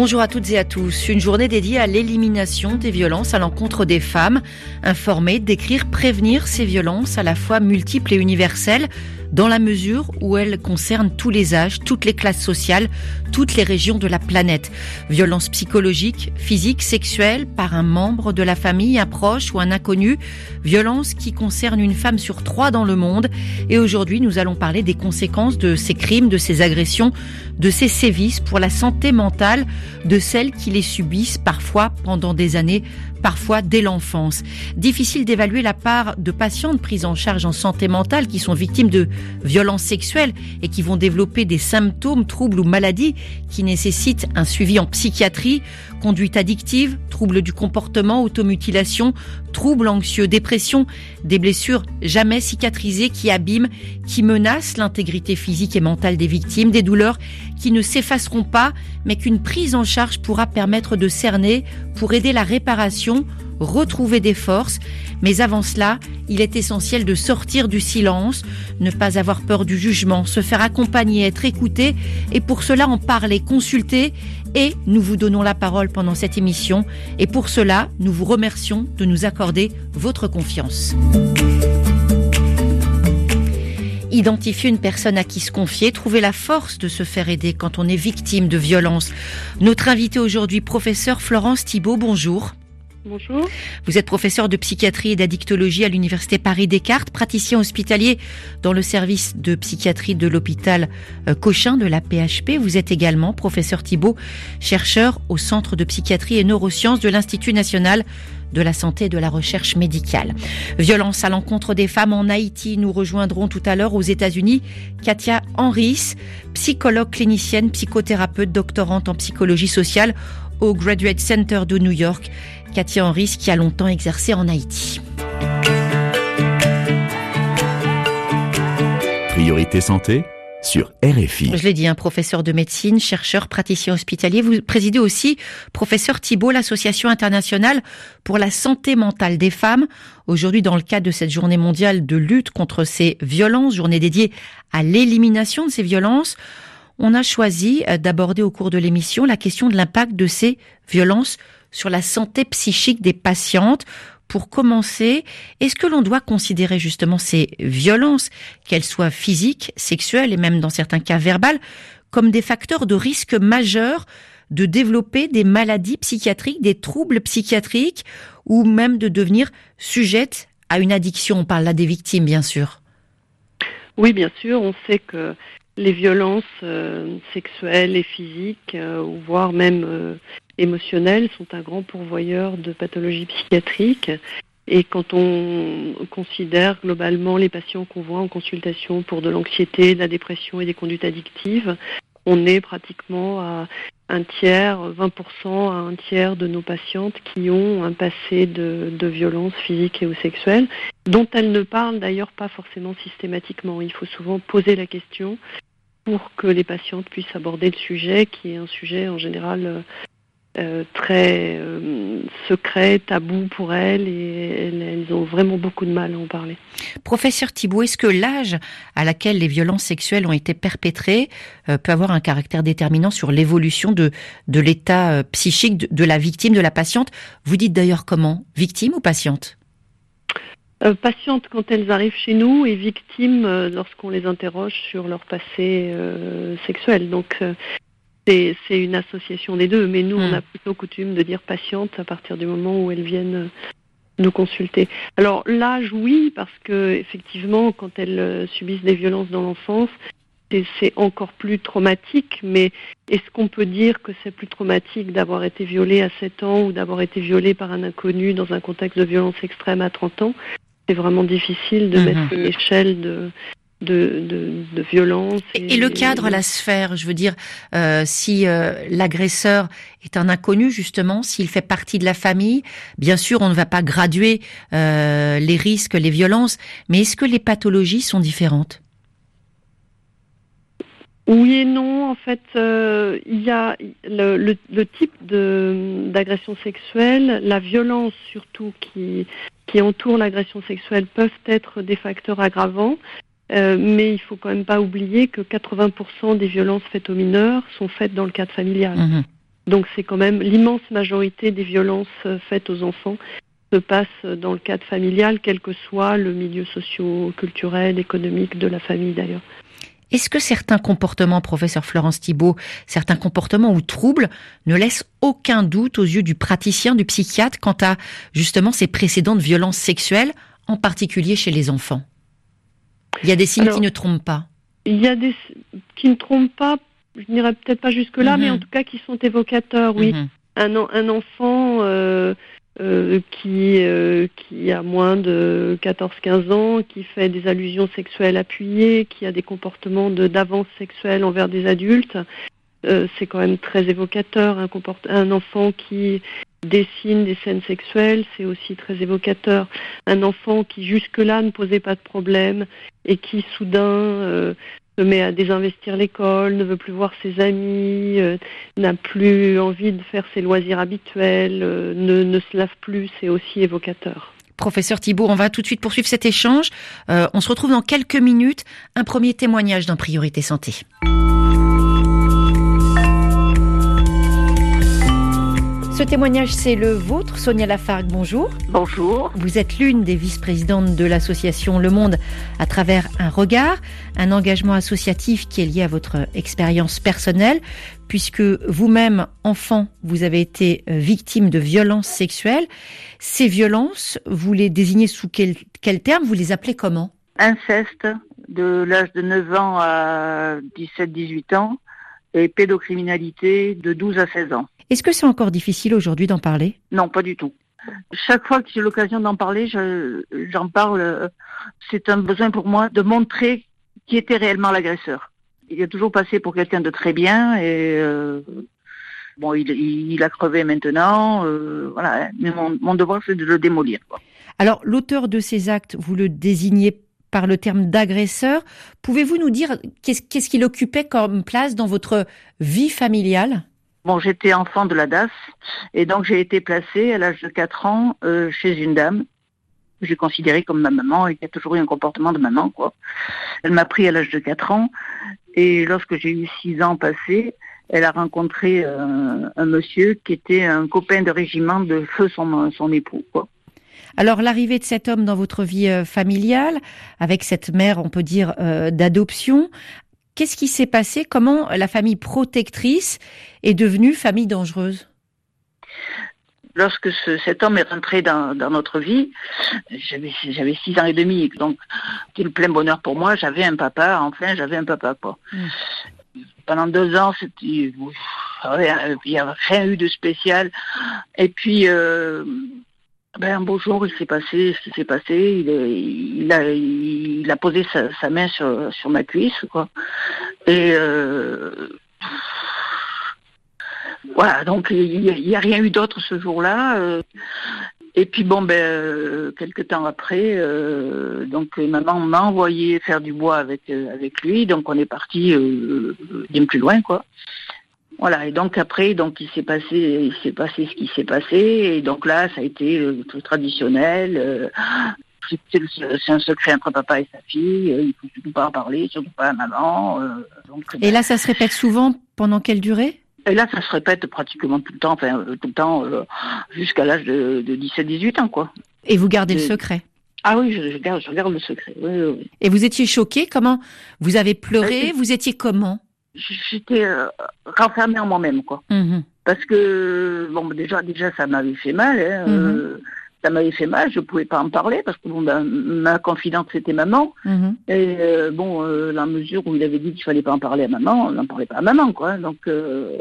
Bonjour à toutes et à tous. Une journée dédiée à l'élimination des violences à l'encontre des femmes. Informer, décrire, prévenir ces violences à la fois multiples et universelles dans la mesure où elles concernent tous les âges, toutes les classes sociales, toutes les régions de la planète. Violences psychologiques, physiques, sexuelles par un membre de la famille, un proche ou un inconnu. Violences qui concernent une femme sur trois dans le monde. Et aujourd'hui, nous allons parler des conséquences de ces crimes, de ces agressions, de ces sévices pour la santé mentale de celles qui les subissent parfois pendant des années parfois dès l'enfance. Difficile d'évaluer la part de patientes prises en charge en santé mentale qui sont victimes de violences sexuelles et qui vont développer des symptômes, troubles ou maladies qui nécessitent un suivi en psychiatrie, conduite addictive, troubles du comportement, automutilation, troubles anxieux, dépression, des blessures jamais cicatrisées qui abîment, qui menacent l'intégrité physique et mentale des victimes, des douleurs qui ne s'effaceront pas, mais qu'une prise en charge pourra permettre de cerner pour aider la réparation, retrouver des forces. Mais avant cela, il est essentiel de sortir du silence, ne pas avoir peur du jugement, se faire accompagner, être écouté, et pour cela en parler, consulter, et nous vous donnons la parole pendant cette émission, et pour cela, nous vous remercions de nous accorder votre confiance. Identifier une personne à qui se confier, trouver la force de se faire aider quand on est victime de violence. Notre invité aujourd'hui, professeur Florence Thibault, bonjour. Bonjour. Vous êtes professeur de psychiatrie et d'addictologie à l'université Paris-Descartes, praticien hospitalier dans le service de psychiatrie de l'hôpital euh, Cochin de la PHP. Vous êtes également professeur Thibault, chercheur au centre de psychiatrie et neurosciences de l'Institut national de la santé et de la recherche médicale. Violence à l'encontre des femmes en Haïti. Nous rejoindrons tout à l'heure aux États-Unis Katia Henrys, psychologue clinicienne, psychothérapeute, doctorante en psychologie sociale au Graduate Center de New York. Katia Henrys qui a longtemps exercé en Haïti. Priorité santé sur RFI. Je l'ai dit, un professeur de médecine, chercheur, praticien hospitalier. Vous présidez aussi, professeur Thibault, l'association internationale pour la santé mentale des femmes. Aujourd'hui, dans le cadre de cette journée mondiale de lutte contre ces violences, journée dédiée à l'élimination de ces violences, on a choisi euh, d'aborder au cours de l'émission la question de l'impact de ces violences sur la santé psychique des patientes pour commencer, est-ce que l'on doit considérer justement ces violences, qu'elles soient physiques, sexuelles et même dans certains cas verbales, comme des facteurs de risque majeurs de développer des maladies psychiatriques, des troubles psychiatriques, ou même de devenir sujette à une addiction? On parle là des victimes, bien sûr. Oui, bien sûr. On sait que les violences euh, sexuelles et physiques, euh, voire même euh, émotionnelles sont un grand pourvoyeur de pathologies psychiatriques. Et quand on considère globalement les patients qu'on voit en consultation pour de l'anxiété, de la dépression et des conduites addictives, on est pratiquement à un tiers, 20% à un tiers de nos patientes qui ont un passé de, de violence physique et ou sexuelle, dont elles ne parlent d'ailleurs pas forcément systématiquement. Il faut souvent poser la question pour que les patientes puissent aborder le sujet, qui est un sujet en général euh, très euh, secret, tabou pour elles et elles, ont vraiment beaucoup de mal à en parler. Professeur Thibault, est-ce que l'âge à laquelle les violences sexuelles ont été perpétrées euh, peut avoir un caractère déterminant sur l'évolution de, de l'état psychique de, la victime, de la patiente? Vous dites d'ailleurs comment? Victime ou patiente? Patientes quand elles arrivent chez nous et victimes lorsqu'on les interroge sur leur passé sexuel. Donc c'est une association des deux, mais nous, on hmm. a plutôt coutume de dire patiente à partir du moment où elles viennent euh, nous consulter. Alors l'âge, oui, parce que effectivement, quand elles euh, subissent des violences dans l'enfance, c'est encore plus traumatique, mais est-ce qu'on peut dire que c'est plus traumatique d'avoir été violée à 7 ans ou d'avoir été violée par un inconnu dans un contexte de violence extrême à 30 ans? C'est vraiment difficile de hmm. mettre une échelle de, de, de, de violence. Et, le cadre, la sphère, je veux dire, euh, si euh, l'agresseur est un inconnu, justement, s'il fait partie de la famille, bien sûr, on ne va pas graduer euh, les risques, les violences, mais est-ce que les pathologies sont différentes? Oui et non. En fait, euh, il y a le, le, le type d'agression sexuelle, la violence surtout qui, qui entoure l'agression sexuelle peuvent être des facteurs aggravants. Euh, mais il faut quand même pas oublier que 80% des violences faites aux mineurs sont faites dans le cadre familial. Mhm. Donc c'est quand même l'immense majorité des violences faites aux enfants se passent dans le cadre familial, quel que soit le milieu socio-culturel, économique de la famille d'ailleurs. Est-ce que certains comportements, professeur Florence Thibault, certains comportements ou troubles ne laissent aucun doute aux yeux du praticien, du psychiatre, quant à justement ces précédentes violences sexuelles, en particulier chez les enfants? Il y a des signes qui ne trompent pas. Il y a des qui ne trompent pas, je n'irai peut-être pas jusque-là, mais mhm. en tout cas qui sont évocateurs, oui. Mhm. un, un, enfant euh, euh, qui, euh, qui a moins de 14-15 ans, qui fait des allusions sexuelles appuyées, qui a des comportements d'avance sexuelle envers des adultes, c'est quand même très évocateur. Un, un enfant qui dessine des scènes sexuelles, c'est aussi très évocateur. Un enfant qui jusque-là ne posait pas de problème et qui soudain euh, se met à désinvestir l'école, ne veut plus voir ses amis, euh, n'a plus envie de faire ses loisirs habituels, euh, ne, ne se lave plus, c'est aussi évocateur. Professeur Thibault, on va tout de suite poursuivre cet échange. on se retrouve dans quelques minutes. Un premier témoignage d'un priorité santé. Ce témoignage, c'est le vôtre. Sonia Lafargue, bonjour. Bonjour. Vous êtes l'une des vice-présidentes de l'association Le Monde à travers un regard, un engagement associatif qui est lié à votre expérience personnelle, puisque vous-même, enfant, vous avez été euh, victime de violences sexuelles. Ces violences, vous les désignez sous quel, quel terme? Vous les appelez comment? Inceste, de l'âge de 9 ans à 17-18 ans, et pédocriminalité de 12 à 16 ans. Est-ce que c'est encore difficile aujourd'hui d'en parler? Non, pas du tout. Chaque fois que j'ai l'occasion d'en parler, j'en parle. C'est un besoin pour moi de montrer qui était réellement l'agresseur. Il est toujours passé pour quelqu'un de très bien et euh, bon, il, a crevé maintenant. Euh, voilà, mais mon, devoir c'est de le démolir. Alors, l'auteur de ces actes, vous le désignez par le terme d'agresseur. Pouvez-vous nous dire qu'est-ce qu'il occupait comme place dans votre vie familiale? Bon, j'étais enfant de la DAS et donc j'ai été placée à l'âge de 4 ans euh, chez une dame que j'ai considérée comme ma maman et qui a toujours eu un comportement de maman, quoi. Elle m'a pris à l'âge de 4 ans et lorsque j'ai eu 6 ans passés, elle a rencontré euh, un monsieur qui était un copain de régiment de feu son, époux, quoi. Alors l'arrivée de cet homme dans votre vie euh, familiale, avec cette mère, on peut dire, d'adoption, Qu'est-ce qui s'est passé? Comment la famille protectrice est devenue famille dangereuse? Lorsque cet homme est rentré dans, notre vie, j'avais six ans et demi, donc c'était le plein bonheur pour moi. J'avais un papa, enfin j'avais un papa quoi. Hmm. Pendant deux ans, c'était il n'y a rien eu de spécial. Et puis euh, ben, un beau jour, il s'est passé ce qui s'est passé. Il, a, posé sa, main sur, ma cuisse, quoi. Et euh, voilà, donc il n'y a, rien eu d'autre ce jour-là. Euh. et puis bon, ben, euh, quelques temps après, donc maman m'a envoyé faire du bois avec lui, donc on est parti bien plus loin, quoi. Voilà, et donc après, donc il s'est passé, il s'est passé ce qui s'est passé, et donc là, ça a été euh, tout traditionnel. Euh, c'est un secret entre papa et sa fille. Euh, il faut surtout pas en parler, surtout pas à maman. donc, et là, ça se répète souvent. Pendant quelle durée? Et là, ça se répète pratiquement tout le temps, enfin tout le temps, jusqu'à l'âge de, 17-18 ans, quoi. Et vous gardez le secret? Ah oui, je, garde, je garde le secret. Oui, oui, Et vous étiez choqué? Comment? Vous avez pleuré? Vous étiez comment? J'étais euh, renfermée en moi-même, quoi. Mhm. Parce que, bon, déjà, déjà, ça m'avait fait mal. Hein, euh, ça m'avait fait mal, je pouvais pas en parler parce que bon, ben, ma confidente c'était maman. Mhm. Et euh, bon, la mesure où il avait dit qu'il fallait pas en parler à maman, on n'en parlait pas à maman, quoi. Donc, je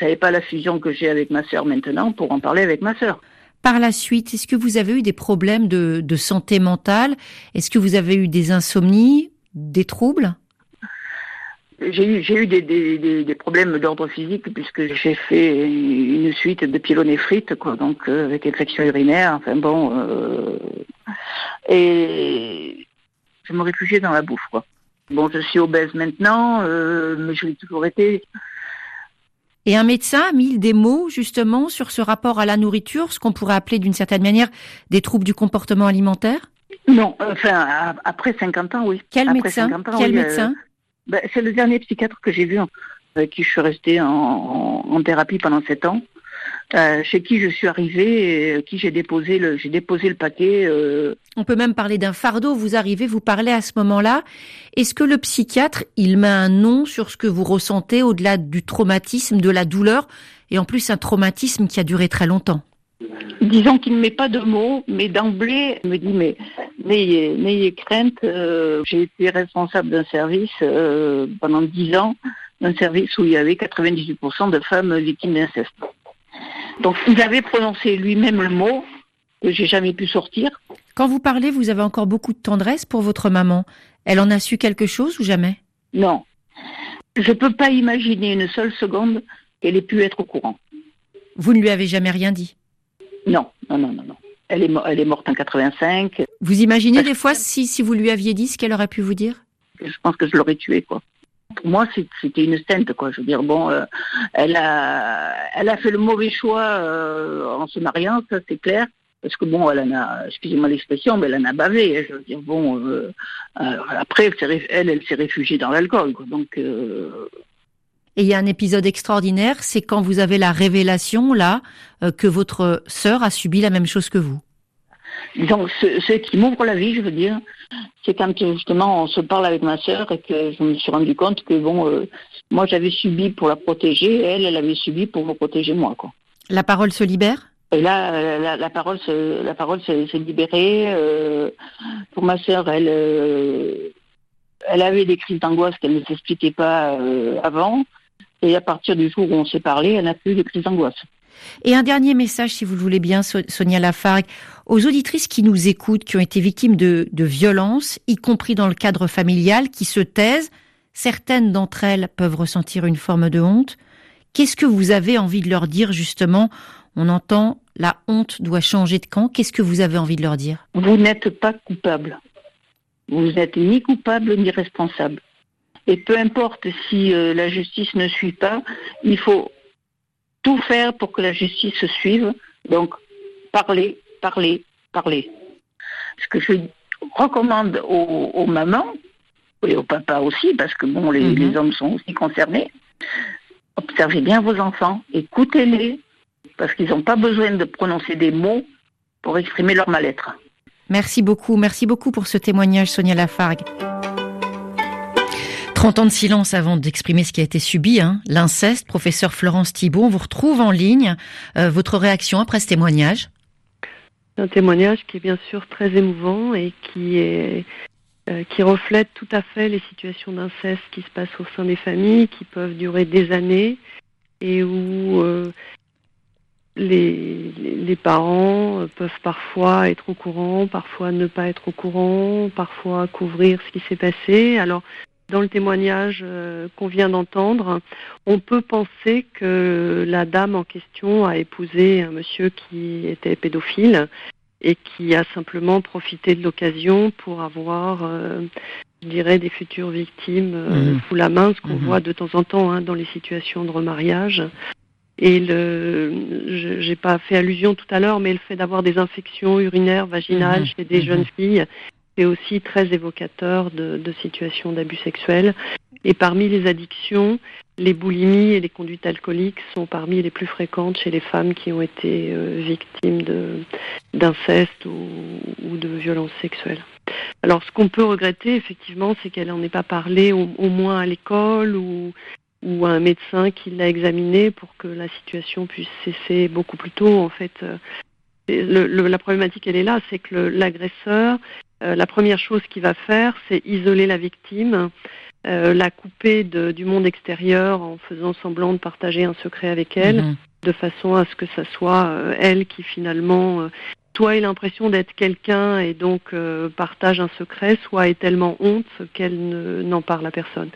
n'avais pas la fusion que j'ai avec ma sœur maintenant pour en parler avec ma sœur. Par la suite, est-ce que vous avez eu des problèmes de, de santé mentale? Est-ce que vous avez eu des insomnies des troubles? J'ai eu, j'ai eu des, des, des, problèmes d'ordre physique puisque j'ai fait une suite de pyélonéphrite, quoi, donc euh, avec infection urinaire, enfin bon, euh, et je me réfugiais dans la bouffe, quoi. Bon, je suis obèse maintenant, euh, mais je l'ai toujours été. Et un médecin a mis des mots justement sur ce rapport à la nourriture, ce qu'on pourrait appeler d'une certaine manière des troubles du comportement alimentaire? Non, enfin après 50 ans, oui. Quel médecin? Quel médecin? Ben, C'est le dernier psychiatre que j'ai vu, avec qui je suis restée en, thérapie pendant 7 ans. Euh, chez qui je suis arrivée, et qui j'ai déposé le, paquet. Euh... On peut même parler d'un fardeau. Vous arrivez, vous parlez à ce moment-là. Est-ce que le psychiatre, il met un nom sur ce que vous ressentez au-delà du traumatisme, de la douleur, et en plus un traumatisme qui a duré très longtemps Disons qu'il ne met pas de mots, mais d'emblée, il me dit mais n'ayez, n'ayez crainte. Euh, j'ai été responsable d'un service euh, pendant dix ans, un service où il y avait 98% de femmes victimes d'inceste. Donc il avait prononcé lui-même le mot que j'ai jamais pu sortir. Quand vous parlez, vous avez encore beaucoup de tendresse pour votre maman. Elle en a su quelque chose ou jamais? Non. Je ne peux pas imaginer une seule seconde qu'elle ait pu être au courant. Vous ne lui avez jamais rien dit? Non, non, non, non. non. Elle est, elle est morte en 85. Vous imaginez des fois si, si vous lui aviez dit ce qu'elle aurait pu vous dire? Je pense que je l'aurais tuée, quoi. Pour moi, c'était une sainte, quoi. Je veux dire, bon, euh, elle a, elle a fait le mauvais choix euh, en se mariant, ça c'est clair. Parce que bon, elle en a, excusez-moi l'expression, mais elle en a bavé. Hein, je veux dire, bon, euh, après, elle, elle, elle s'est réfugiée dans l'alcool, Donc. Et il y a un épisode extraordinaire, c'est quand vous avez la révélation là que votre sœur a subi la même chose que vous. Donc, ce, ce qui m'ouvre la vie, je veux dire, c'est quand justement on se parle avec ma sœur et que je me suis rendu compte que bon, euh, moi j'avais subi pour la protéger, et elle, elle avait subi pour me protéger moi, quoi. La parole se libère? Et là, la, la, parole, se, la parole s'est libérée. Euh, pour ma sœur, elle, euh, elle avait des crises d'angoisse qu'elle ne s'expliquait pas avant. Et à partir du jour où on s'est parlé, elle n'a plus de crises d'angoisse. Et un dernier message, si vous le voulez bien, Sonia Lafargue, aux auditrices qui nous écoutent, qui ont été victimes de, de violences, y compris dans le cadre familial, qui se taisent. Certaines d'entre elles peuvent ressentir une forme de honte. Qu'est-ce que vous avez envie de leur dire justement? On entend la honte doit changer de camp. Qu'est-ce que vous avez envie de leur dire? Vous n'êtes pas coupable. Vous n'êtes ni coupable ni responsable. Et peu importe si euh, la justice ne suit pas, il faut tout faire pour que la justice se suive. Donc, parler, parler, parler. Ce que je recommande aux, mamans, et aux papas aussi, parce que bon, les, mhm. hommes sont aussi concernés, observez bien vos enfants, écoutez-les, parce qu'ils n'ont pas besoin de prononcer des mots pour exprimer leur mal-être. Merci beaucoup, merci beaucoup pour ce témoignage, Sonia Lafargue. 30 ans de silence avant d'exprimer ce qui a été subi, hein. l'inceste. Professeur Florence Thibault, on vous retrouve en ligne. Euh, votre réaction après ce témoignage? Un témoignage qui est bien sûr très émouvant et euh, qui reflète tout à fait les situations d'inceste qui se passent au sein des familles, qui peuvent durer des années et où euh, les, les, parents peuvent parfois être au courant, parfois ne pas être au courant, parfois couvrir ce qui s'est passé. Alors, dans le témoignage euh, qu'on vient d'entendre, on peut penser que la dame en question a épousé un monsieur qui était pédophile et qui a simplement profité de l'occasion pour avoir, euh, je dirais, des futures victimes euh, mmh. sous la main, ce qu'on mmh. voit de temps en temps hein, dans les situations de remariage. Et le, j'ai pas fait allusion tout à l'heure, mais le fait d'avoir des infections urinaires, vaginales mmh. chez des jeunes filles aussi très évocateur de, situations d'abus sexuels. Et parmi les addictions, les boulimies et les conduites alcooliques sont parmi les plus fréquentes chez les femmes qui ont été euh, victimes d'inceste ou, de violences sexuelles. Alors, ce qu'on peut regretter, effectivement, c'est qu'elle n'en ait pas parlé au, moins à l'école ou, ou à un médecin qui l'a examinée pour que la situation puisse cesser beaucoup plus tôt. En fait, euh, la problématique, elle est là, c'est que l'agresseur euh, la première chose qu'il va faire, c'est isoler la victime, euh, la couper du monde extérieur en faisant semblant de partager un secret avec elle, mhm. de façon à ce que ça soit euh, elle qui finalement soit ait l'impression d'être quelqu'un et donc partage un secret, soit ait tellement honte qu'elle n'en parle à personne.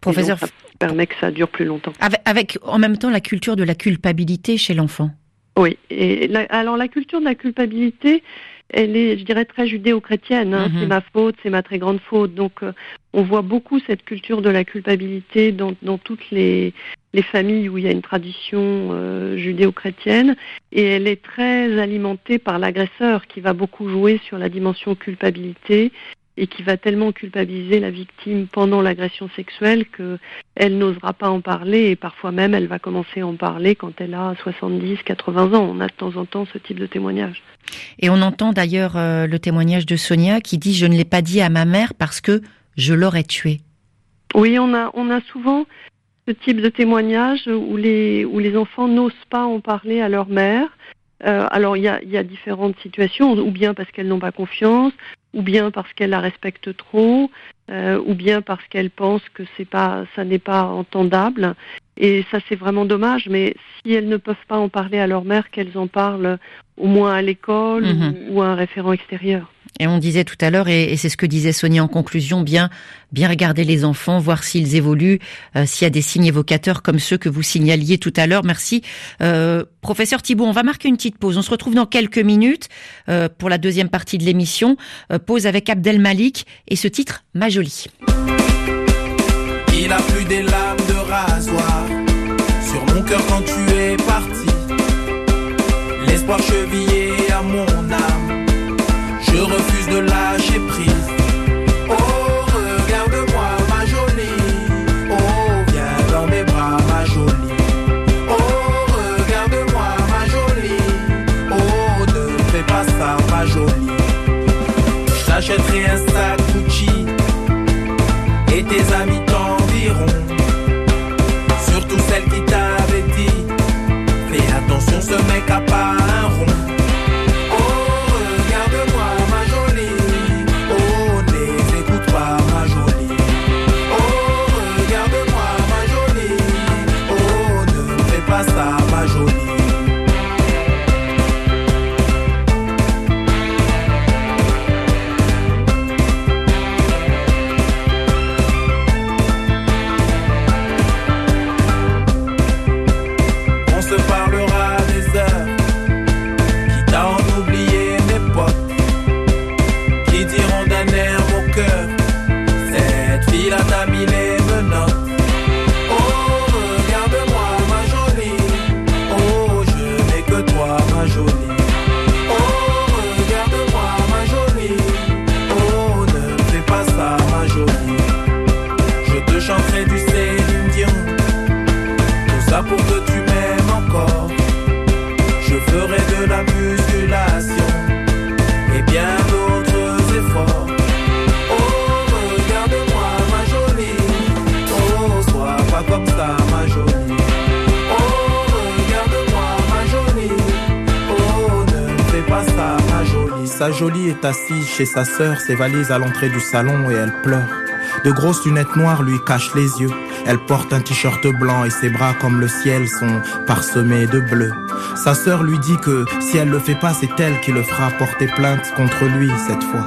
Professeur, ça permet que ça dure plus longtemps. Avec, en même temps la culture de la culpabilité chez l'enfant. Oui. Et alors la culture de la culpabilité, elle est, je dirais, très judéo-chrétienne. Hein. C'est mhm. ma faute, c'est ma très grande faute. Donc, euh, on voit beaucoup cette culture de la culpabilité dans, dans toutes les, les, familles où il y a une tradition euh, judéo-chrétienne. Et elle est très alimentée par l'agresseur qui va beaucoup jouer sur la dimension culpabilité et qui va tellement culpabiliser la victime pendant l'agression sexuelle qu'elle n'osera pas en parler et parfois même elle va commencer à en parler quand elle a 70, 80 ans. On a de temps en temps ce type de témoignage. Et on entend d'ailleurs euh, le témoignage de Sonia qui dit je ne l'ai pas dit à ma mère parce que je l'aurais tué. Oui, on a, on a souvent ce type de témoignage où les, où les enfants n'osent pas en parler à leur mère. Euh, alors il y a, y a, différentes situations, ou bien parce qu'elles n'ont pas confiance, ou bien parce qu'elle la respecte trop, euh, ou bien parce qu'elle pense que c'est pas, ça n'est pas entendable. Et ça, c'est vraiment dommage. Mais si elles ne peuvent pas en parler à leur mère, qu'elles en parlent au moins à l'école mhm. ou, à un référent extérieur. Et on disait tout à l'heure, et, c'est ce que disait Sonia en conclusion, bien, bien regarder les enfants, voir s'ils évoluent, euh, s'il y a des signes évocateurs comme ceux que vous signaliez tout à l'heure. Merci. Euh, professeur Thibault, on va marquer une petite pause. On se retrouve dans quelques minutes euh, pour la deuxième partie de l'émission. pause avec Abdel Malik et ce titre, Ma jolie. Il a plus des lames de rasoir sur mon cœur quand tu es parti. L'espoir chevillé Oh, regarde-moi, ma jolie. Oh, viens dans mes bras, ma jolie. Oh, regarde-moi, ma jolie. Oh, ne fais pas ça, ma jolie. Je t'achèterai un sac Gucci et tes amis t'environt. Surtout celle qui t'avait dit. Fais attention, ce mec a pas un rond. Jolie est assise chez sa sœur, ses valises à l'entrée du salon et elle pleure. De grosses lunettes noires lui cachent les yeux. Elle porte un t-shirt blanc et ses bras comme le ciel sont parsemés de bleu. Sa sœur lui dit que si elle le fait pas, c'est elle qui le fera porter plainte contre lui cette fois.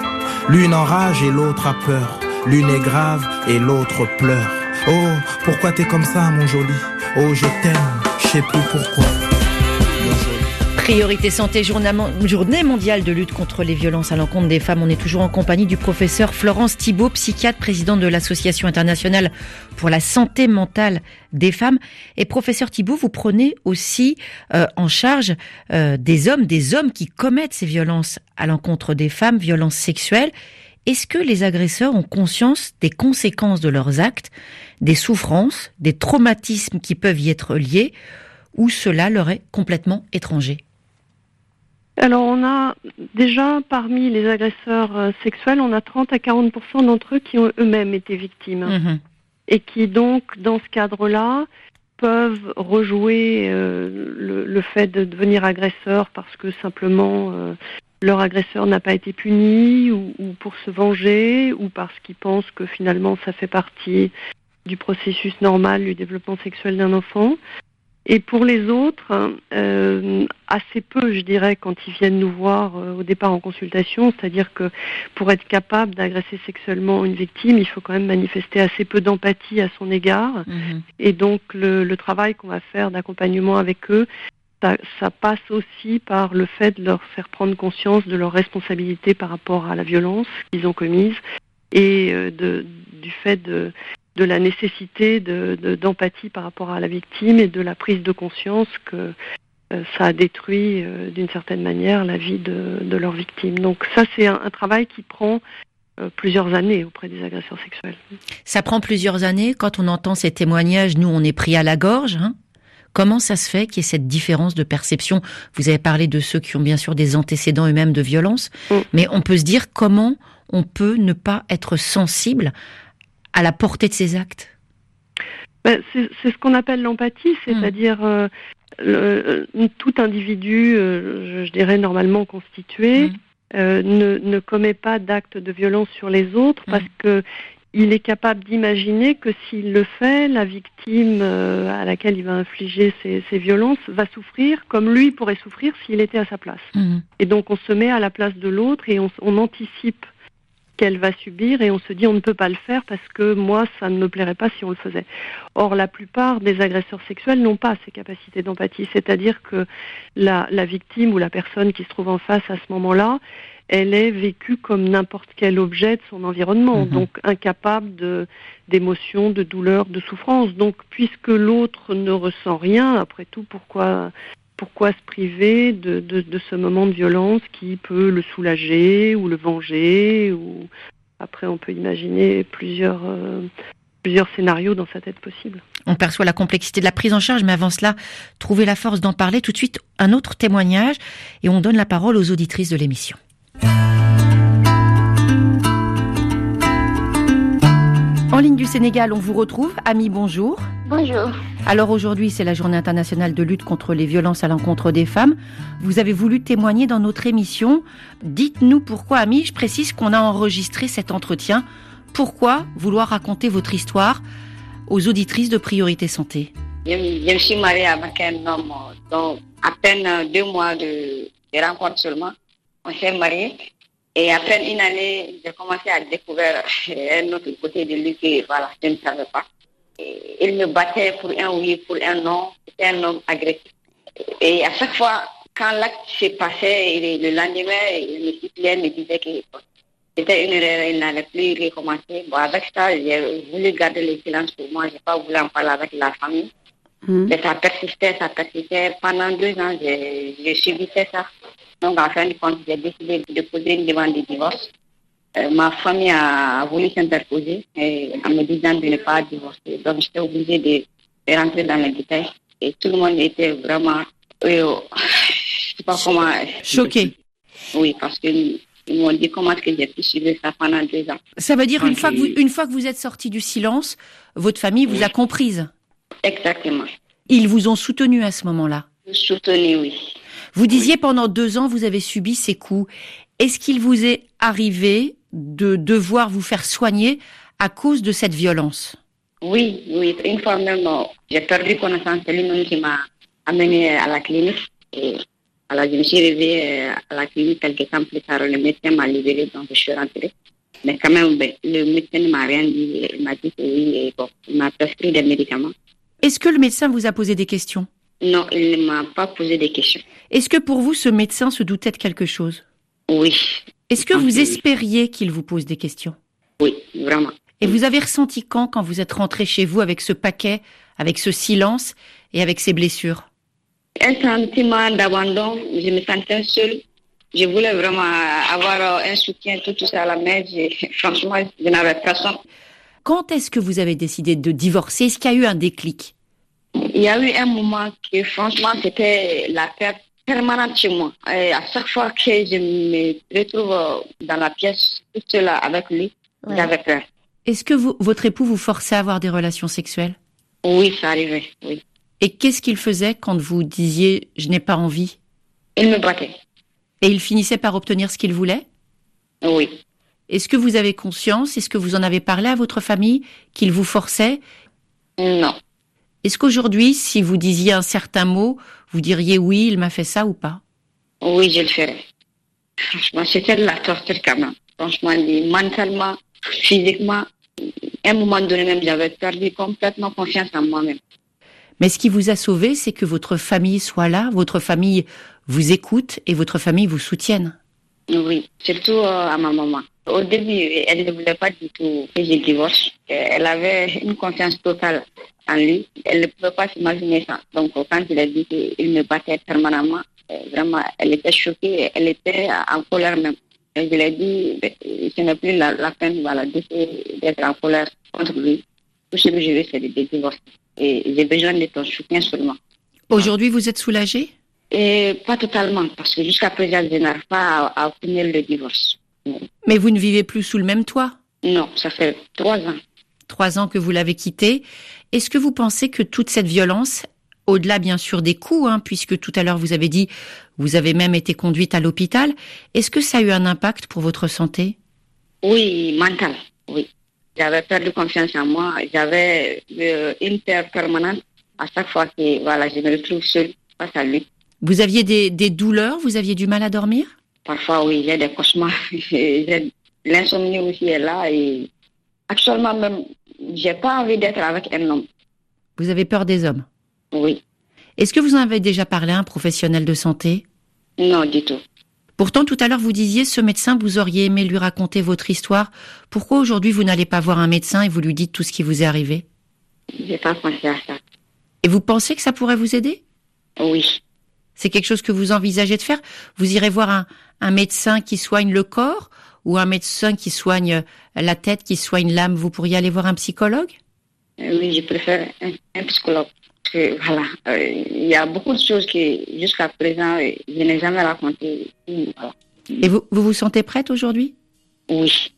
L'une enrage et l'autre a peur. L'une est grave et l'autre pleure. Oh, pourquoi t'es comme ça, mon joli? Oh, je t'aime, je sais plus pourquoi. Priorité santé, journée mondiale de lutte contre les violences à l'encontre des femmes. On est toujours en compagnie du professeur Florence Thibault, psychiatre, président de l'Association internationale pour la santé mentale des femmes. Et professeur Thibault, vous prenez aussi euh, en charge euh, des hommes, des hommes qui commettent ces violences à l'encontre des femmes, violences sexuelles. Est-ce que les agresseurs ont conscience des conséquences de leurs actes, des souffrances, des traumatismes qui peuvent y être liés, ou cela leur est complètement étranger? Alors on a déjà parmi les agresseurs euh, sexuels, on a 30 à 40% d'entre eux qui ont eux-mêmes été victimes mhm. et qui donc dans ce cadre-là peuvent rejouer euh, le, fait de devenir agresseur parce que simplement euh, leur agresseur n'a pas été puni ou, ou, pour se venger ou parce qu'ils pensent que finalement ça fait partie du processus normal du développement sexuel d'un enfant. Et pour les autres, euh, assez peu, je dirais, quand ils viennent nous voir euh, au départ en consultation. C'est-à-dire que pour être capable d'agresser sexuellement une victime, il faut quand même manifester assez peu d'empathie à son égard. Mhm. Et donc le, le travail qu'on va faire d'accompagnement avec eux, ça, passe aussi par le fait de leur faire prendre conscience de leur responsabilité par rapport à la violence qu'ils ont commise et euh, du fait de, la nécessité de- de- d'empathie par rapport à la victime et de la prise de conscience que euh, ça a détruit euh, d'une certaine manière la vie de, leur victime. Donc ça, c'est un, travail qui prend plusieurs années auprès des agresseurs sexuels. Ça prend plusieurs années. Quand on entend ces témoignages, nous, on est pris à la gorge. hein. Comment ça se fait qu'il y ait cette différence de perception? Vous avez parlé de ceux qui ont bien sûr des antécédents eux-mêmes de violence, Mm. mais on peut se dire comment on peut ne pas être sensible à la portée de ces actes? Ben, c'est ce qu'on appelle l'empathie, c'est-à-dire euh, le- euh, tout individu, euh, je, je dirais normalement constitué, Mm. euh, ne, ne commet pas d'actes de violence sur les autres Mm. parce que il est capable d'imaginer que s'il le fait, la victime euh, à laquelle il va infliger ces, ces violences va souffrir comme lui pourrait souffrir s'il était à sa place. Mhm. Et donc on se met à la place de l'autre et on, on anticipe qu'elle va subir et on se dit on ne peut pas le faire parce que moi ça ne me plairait pas si on le faisait. Or la plupart des agresseurs sexuels n'ont pas ces capacités d'empathie, c'est-à-dire que la, la victime ou la personne qui se trouve en face à ce moment-là, elle est vécue comme n'importe quel objet de son environnement, Mhm. donc incapable de d'émotion, de douleur, de souffrance. Donc puisque l'autre ne ressent rien, après tout, pourquoi pourquoi se priver de, de, de ce moment de violence qui peut le soulager ou le venger ou après on peut imaginer plusieurs euh, plusieurs scénarios dans sa tête possible. On perçoit la complexité de la prise en charge, mais avant cela, trouver la force d'en parler tout de suite. Un autre témoignage et on donne la parole aux auditrices de l'émission. En ligne du Sénégal, on vous retrouve. Ami, bonjour. Bonjour. Alors aujourd'hui, c'est la journée internationale de lutte contre les violences à l'encontre des femmes. Vous avez voulu témoigner dans notre émission. Dites-nous pourquoi, Ami, je précise qu'on a enregistré cet entretien. Pourquoi vouloir raconter votre histoire aux auditrices de Priorité Santé? Je, suis mariée avec un homme, donc à peine deux mois de, de rencontre seulement. On s'est mariés. Et à peine une année, j'ai commencé à découvrir euh, un autre côté de lui que voilà, je ne savais pas. Et il me battait pour un oui, pour un non. C'était un homme agressif. Et à chaque fois, quand l'acte s'est passé, le lendemain, il me suppliait, me disait que c'était une erreur, il n'allait plus recommencer. Bon, avec ça, j'ai voulu garder le silence pour moi. Je n'ai pas voulu en parler avec la famille. Mais ça persistait, ça persistait. Pendant deux ans, j'ai j'ai subissais ça. Donc, en fin de compte, j'ai décidé de déposer une demande de divorce. Euh, ma famille a voulu s'interposer en me disant de ne pas divorcer. Donc, j'étais obligée de, de rentrer dans les détails. Et tout le monde était vraiment, euh, je sais pas comment. Choqué. Oui, parce qu'ils ils m'ont dit comment est-ce que j'ai pu suivre ça pendant deux ans. Ça veut dire une Ok. fois que vous, une fois que vous êtes sorti du silence, votre famille vous a comprise. Exactement. Ils vous ont soutenu à ce moment-là. Soutenu, oui. Vous disiez pendant deux ans, vous avez subi ces coups. Est-ce qu'il vous est arrivé de devoir vous faire soigner à cause de cette violence? Oui, oui. Même, euh, j'ai perdu connaissance. C'est lui-même qui m'a amené à la clinique. Et alors, je me suis réveillée euh, à la clinique quelques temps plus tard. Le médecin m'a libérée, donc je suis rentrée. Mais quand même, ben, le médecin ne m'a rien dit. Il m'a dit que oui, et bon, il m'a prescrit des médicaments. Est-ce que le médecin vous a posé des questions? Non, il ne m'a pas posé de questions. Est-ce que pour vous, ce médecin se doutait de quelque chose? Oui, Est-ce que vous espériez qu'il vous pose des questions? Oui, vraiment. Et vous avez ressenti quand, quand vous êtes rentré chez vous avec ce paquet, avec ce silence et avec ces blessures? Un sentiment d'abandon. Je me sentais seule. Je voulais vraiment avoir euh, un soutien, tout, tout ça à la main. Je- franchement, je n'avais personne. Quand est-ce que vous avez décidé de divorcer? Est-ce qu'il y a eu un déclic? Il y a eu un moment que franchement c'était la perte permanente chez moi. Et à chaque fois que je me retrouve euh, dans la pièce toute seule avec lui, j'avais peur. Est-ce que vous- votre époux vous forçait à avoir des relations sexuelles? Oui, ça arrivait, oui. Et qu'est-ce qu'il faisait quand vous disiez je n'ai pas envie? Il me battait, Et il finissait par obtenir ce qu'il voulait? Oui. Est-ce que vous avez conscience? Est-ce que vous en avez parlé à votre famille qu'il vous forçait? Non. Est-ce qu'aujourd'hui, si vous disiez un certain mot, vous diriez oui, il m'a fait ça ou pas? Oui, je le ferais. Franchement, c'était de la torture quand même. Franchement, mentalement, physiquement, à un moment donné même, j'avais perdu complètement confiance en moi-même. Mais ce qui vous a sauvé, c'est que votre famille soit là, votre famille vous écoute et votre famille vous soutienne. Oui, surtout euh, à ma maman. Au début, elle ne voulait pas du tout que je divorce. Elle avait une confiance totale en lui. Elle ne pouvait pas s'imaginer ça. Donc, quand il a dit qu'il me battait permanemment, euh, vraiment, elle était choquée, elle était en colère même. je lui ai dit, ben, ce n'est plus la, peine voilà, d'être en colère contre lui. Tout ce que je veux, c'est de divorcer. Et j'ai besoin de ton soutien seulement. Aujourd'hui, vous êtes soulagée? Et Pas totalement, parce que jusqu'à présent, je n'arrive pas à, obtenir le divorce. Mais vous ne vivez plus sous le même toit? Non, ça fait trois ans. Trois ans que vous l'avez quitté. Est-ce que vous pensez que toute cette violence, au-delà bien sûr des coups, hein, puisque tout à l'heure vous avez dit, vous avez même été conduite à l'hôpital, est-ce que ça a eu un impact pour votre santé? Oui, mental, oui. J'avais perdu confiance en moi. J'avais euh, une peur permanente à chaque fois que voilà, je me retrouve seule face à lui. Vous aviez des, des douleurs? Vous aviez du mal à dormir? Parfois, oui, j'ai des cauchemars. L'insomnie aussi est là. Et actuellement, même, j'ai pas envie d'être avec un homme. Vous avez peur des hommes? Oui. Est-ce que vous en avez déjà parlé à un professionnel de santé? Non, du tout. Pourtant, tout à l'heure, vous disiez, ce médecin, vous auriez aimé lui raconter votre histoire. Pourquoi aujourd'hui, vous n'allez pas voir un médecin et vous lui dites tout ce qui vous est arrivé? J'ai pas pensé à ça. Et vous pensez que ça pourrait vous aider? Oui. C'est quelque chose que vous envisagez de faire? Vous irez voir un, un médecin qui soigne le corps ou un médecin qui soigne la tête, qui soigne l'âme? Vous pourriez aller voir un psychologue? Oui, je préfère un psychologue voilà, euh, il y a beaucoup de choses que jusqu'à présent, euh, je n'ai jamais racontées. Et vous, vous vous sentez prête aujourd'hui? Oui.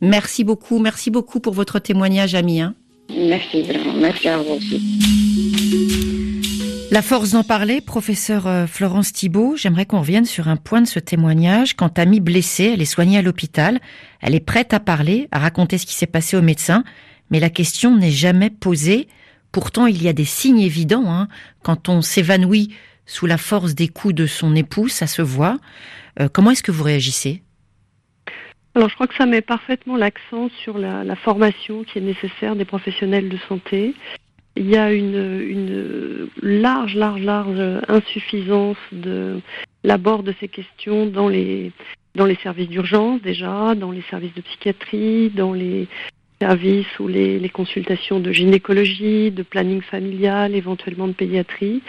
Merci beaucoup, merci beaucoup pour votre témoignage, Ami. Hein. Merci vraiment, merci à vous aussi. La force d'en parler, professeur euh, Florence Thibault, j'aimerais qu'on revienne sur un point de ce témoignage. Quand Ami blessée, elle est soignée à l'hôpital, elle est prête à parler, à raconter ce qui s'est passé au médecin, mais la question n'est jamais posée. Pourtant, il y a des signes évidents. Hein. Quand on s'évanouit sous la force des coups de son épouse, ça se voit. Euh, comment est-ce que vous réagissez? Alors, je crois que ça met parfaitement l'accent sur la, formation qui est nécessaire des professionnels de santé. Il y a une, large, large, large insuffisance de l'abord de ces questions dans les, dans les services d'urgence déjà, dans les services de psychiatrie, dans les services ou les, consultations de gynécologie, de planning familial, éventuellement de pédiatrie.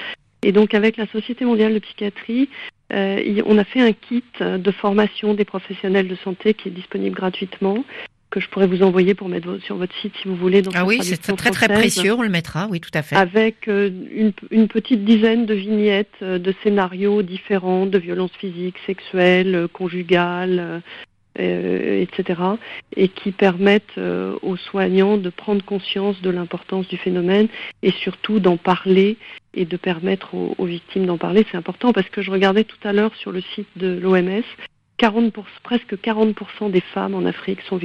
Et donc avec la Société mondiale de psychiatrie, euh, on a fait un kit de formation des professionnels de santé qui est disponible gratuitement que je pourrais vous envoyer pour mettre sur votre site si vous voulez. ah oui, c'est très très précieux, on le mettra, oui, tout à fait. Avec euh, une, une, petite dizaine de vignettes euh, de scénarios différents de violences physiques, sexuelles, conjugales, euh, etc., et qui permettent aux soignants de prendre conscience de l'importance du phénomène et surtout d'en parler et de permettre aux, victimes d'en parler. C'est important parce que je regardais tout à l'heure sur le site de l'OMS, 40 presque 40% des femmes en Afrique sont,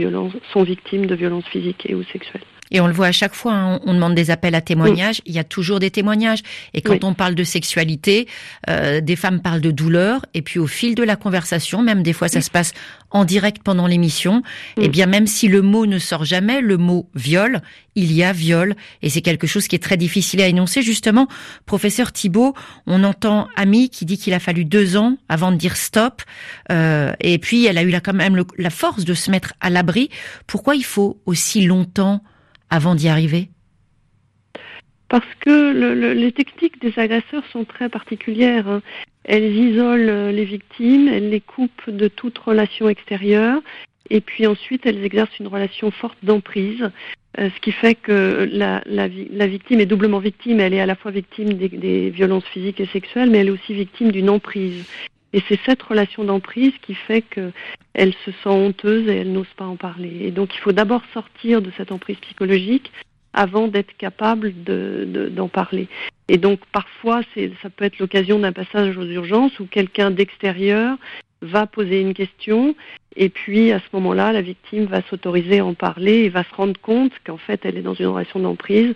sont victimes de violences physiques et ou sexuelles. Et on le voit à chaque fois, hein, on demande des appels à témoignages, il y a toujours des témoignages. Et quand on parle de sexualité, euh, des femmes parlent de douleur, et puis au fil de la conversation, même des fois ça se passe en direct pendant l'émission, et eh bien même si le mot ne sort jamais, le mot viol, il y a viol, et c'est quelque chose qui est très difficile à énoncer. Justement, professeur Thibault, on entend Ami qui dit qu'il a fallu deux ans avant de dire stop, euh, et puis elle a eu là quand même la force de se mettre à l'abri. Pourquoi il faut aussi longtemps avant d'y arriver? Parce que les techniques des agresseurs sont très particulières. Hein. Elles isolent euh, les victimes, elles les coupent de toute relation extérieure, et puis ensuite elles exercent une relation forte d'emprise, euh, ce qui fait que la, victime est doublement victime. Elle est à la fois victime des violences physiques et sexuelles, mais elle est aussi victime d'une emprise. Et c'est cette relation d'emprise qui fait qu'elle se sent honteuse et elle n'ose pas en parler. Et donc il faut d'abord sortir de cette emprise psychologique avant d'être capable d'en parler. Et donc parfois, ça peut être l'occasion d'un passage aux urgences où quelqu'un d'extérieur va poser une question et puis à ce moment-là, la victime va s'autoriser à en parler et va se rendre compte qu'en fait, elle est dans une relation d'emprise